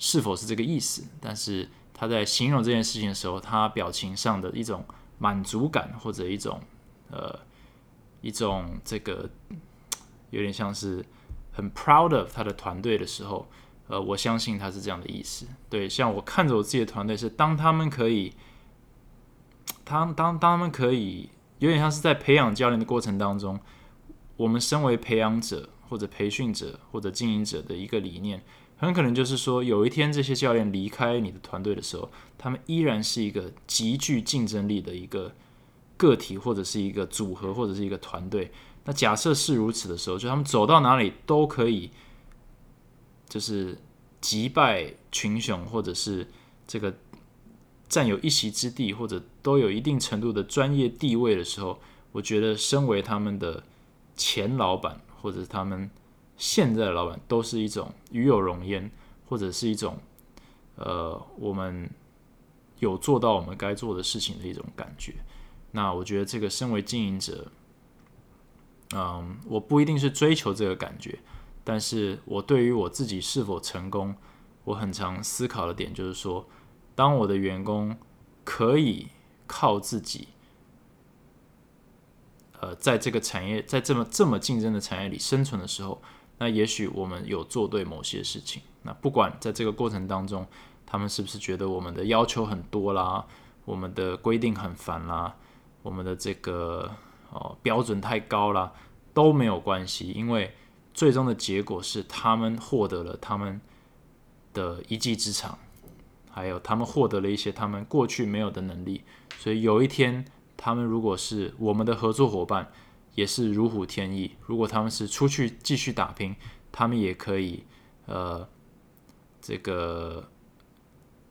A: 是否是这个意思，但是他在形容这件事情的时候，他表情上的一种满足感或者一种呃一种这个有点像是很 proud of 他的团队的时候，呃，我相信他是这样的意思。对，像我看着我自己的团队是当他们可以。当当当他们可以有点像是在培养教练的过程当中，我们身为培养者或者培训者或者经营者的一个理念，很可能就是说，有一天这些教练离开你的团队的时候，他们依然是一个极具竞争力的一个个体或者是一个组合或者是一个团队。那假设是如此的时候，就他们走到哪里都可以，就是击败群雄或者是这个。占有一席之地，或者都有一定程度的专业地位的时候，我觉得身为他们的前老板，或者是他们现在的老板，都是一种与有荣焉，或者是一种呃，我们有做到我们该做的事情的一种感觉。那我觉得这个身为经营者，嗯，我不一定是追求这个感觉，但是我对于我自己是否成功，我很常思考的点就是说。当我的员工可以靠自己，呃，在这个产业，在这么这么竞争的产业里生存的时候，那也许我们有做对某些事情。那不管在这个过程当中，他们是不是觉得我们的要求很多啦，我们的规定很烦啦，我们的这个哦标准太高啦，都没有关系，因为最终的结果是他们获得了他们的一技之长。还有，他们获得了一些他们过去没有的能力，所以有一天，他们如果是我们的合作伙伴，也是如虎添翼。如果他们是出去继续打拼，他们也可以，呃，这个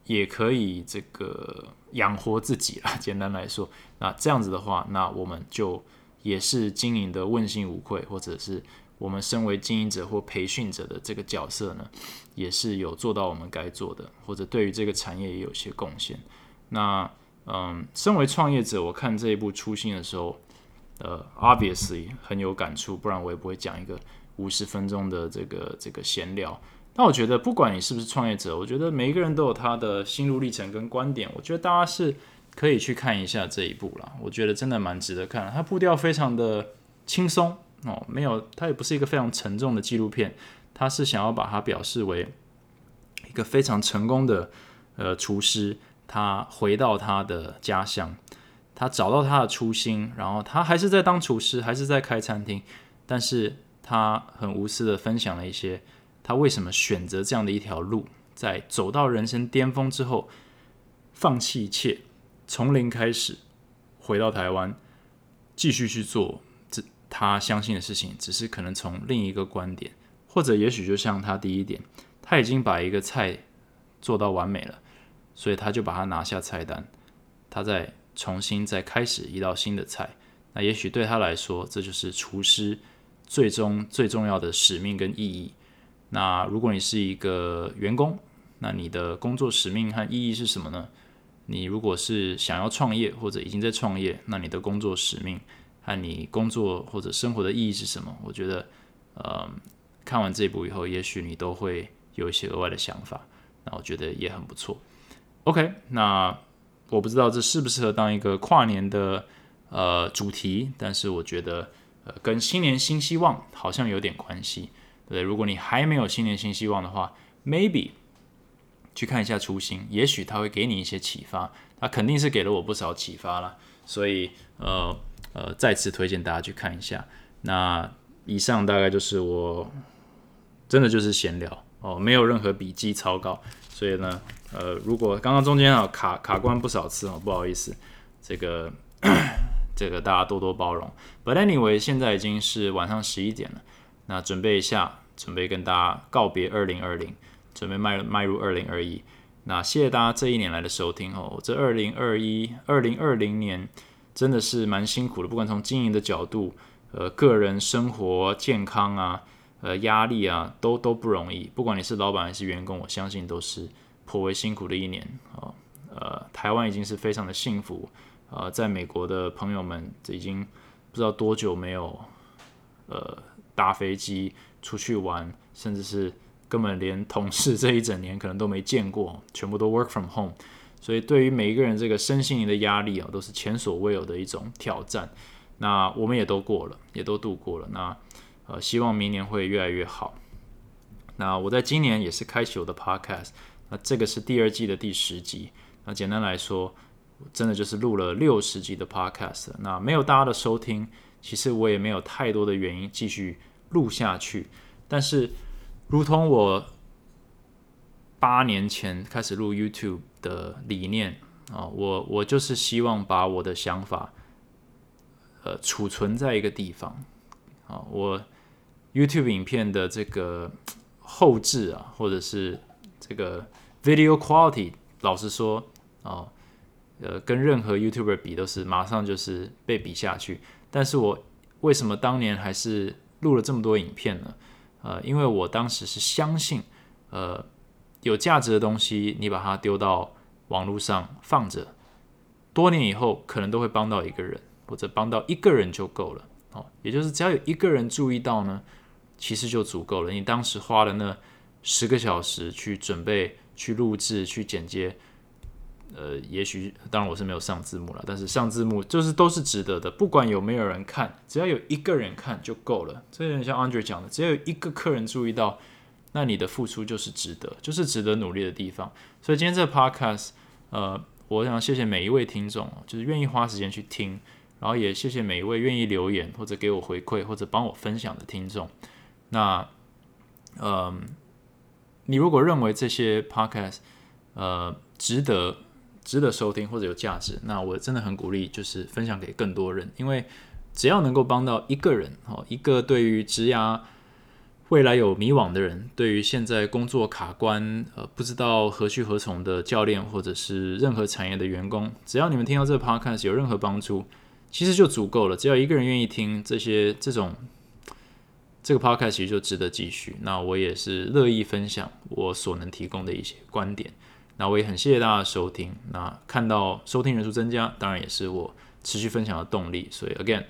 A: 也可以这个养活自己啦。简单来说，那这样子的话，那我们就也是经营的问心无愧，或者是。我们身为经营者或培训者的这个角色呢，也是有做到我们该做的，或者对于这个产业也有些贡献。那嗯，身为创业者，我看这一部初心的时候，呃，obviously 很有感触，不然我也不会讲一个五十分钟的这个这个闲聊。但我觉得，不管你是不是创业者，我觉得每一个人都有他的心路历程跟观点。我觉得大家是可以去看一下这一部了，我觉得真的蛮值得看。它步调非常的轻松。哦，没有，它也不是一个非常沉重的纪录片，它是想要把它表示为一个非常成功的呃厨师，他回到他的家乡，他找到他的初心，然后他还是在当厨师，还是在开餐厅，但是他很无私的分享了一些他为什么选择这样的一条路，在走到人生巅峰之后，放弃一切，从零开始，回到台湾，继续去做这。他相信的事情，只是可能从另一个观点，或者也许就像他第一点，他已经把一个菜做到完美了，所以他就把它拿下菜单，他在重新再开始一道新的菜。那也许对他来说，这就是厨师最终最重要的使命跟意义。那如果你是一个员工，那你的工作使命和意义是什么呢？你如果是想要创业或者已经在创业，那你的工作使命。和你工作或者生活的意义是什么？我觉得，呃，看完这部以后，也许你都会有一些额外的想法。那我觉得也很不错。OK，那我不知道这适不适合当一个跨年的呃主题，但是我觉得呃跟新年新希望好像有点关系。对，如果你还没有新年新希望的话，maybe 去看一下初心，也许他会给你一些启发。他肯定是给了我不少启发了。所以呃。呃，再次推荐大家去看一下。那以上大概就是我真的就是闲聊哦，没有任何笔记草稿。所以呢，呃，如果刚刚中间啊卡卡关不少次哦，不好意思，这个 这个大家多多包容。But anyway，现在已经是晚上十一点了，那准备一下，准备跟大家告别二零二零，准备迈迈入二零二一。那谢谢大家这一年来的收听哦。这二零二一、二零二零年真的是蛮辛苦的，不管从经营的角度，呃，个人生活、健康啊，呃，压力啊，都都不容易。不管你是老板还是员工，我相信都是颇为辛苦的一年哦。呃，台湾已经是非常的幸福，呃，在美国的朋友们这已经不知道多久没有呃搭飞机出去玩，甚至是。根本连同事这一整年可能都没见过，全部都 work from home，所以对于每一个人这个身心灵的压力啊，都是前所未有的一种挑战。那我们也都过了，也都度过了。那呃，希望明年会越来越好。那我在今年也是开启我的 podcast，那这个是第二季的第十集。那简单来说，真的就是录了六十集的 podcast。那没有大家的收听，其实我也没有太多的原因继续录下去，但是。如同我八年前开始录 YouTube 的理念啊，我我就是希望把我的想法，呃，储存在一个地方啊。我 YouTube 影片的这个后置啊，或者是这个 video quality，老实说啊，呃，跟任何 YouTuber 比都是马上就是被比下去。但是我为什么当年还是录了这么多影片呢？呃，因为我当时是相信，呃，有价值的东西，你把它丢到网络上放着，多年以后可能都会帮到一个人，或者帮到一个人就够了。哦，也就是只要有一个人注意到呢，其实就足够了。你当时花了那十个小时去准备、去录制、去剪接。呃，也许当然我是没有上字幕了，但是上字幕就是都是值得的，不管有没有人看，只要有一个人看就够了。这有点像 Andre 讲的，只有一个客人注意到，那你的付出就是值得，就是值得努力的地方。所以今天这个 Podcast，呃，我想谢谢每一位听众，就是愿意花时间去听，然后也谢谢每一位愿意留言或者给我回馈或者帮我分享的听众。那，嗯，你如果认为这些 Podcast，呃，值得。值得收听或者有价值，那我真的很鼓励，就是分享给更多人，因为只要能够帮到一个人，哦，一个对于职涯未来有迷惘的人，对于现在工作卡关，呃，不知道何去何从的教练，或者是任何产业的员工，只要你们听到这个 podcast 有任何帮助，其实就足够了。只要一个人愿意听这些这种这个 podcast，其实就值得继续。那我也是乐意分享我所能提供的一些观点。那我也很谢谢大家的收听。那看到收听人数增加，当然也是我持续分享的动力。所以，again，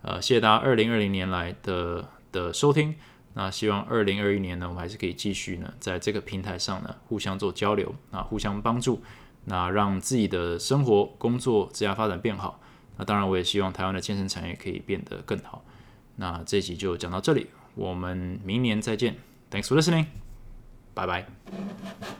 A: 呃，谢谢大家二零二零年来的的收听。那希望二零二一年呢，我们还是可以继续呢，在这个平台上呢，互相做交流，啊，互相帮助，那让自己的生活、工作、职业发展变好。那当然，我也希望台湾的健身产业可以变得更好。那这集就讲到这里，我们明年再见。Thanks for listening. Bye bye.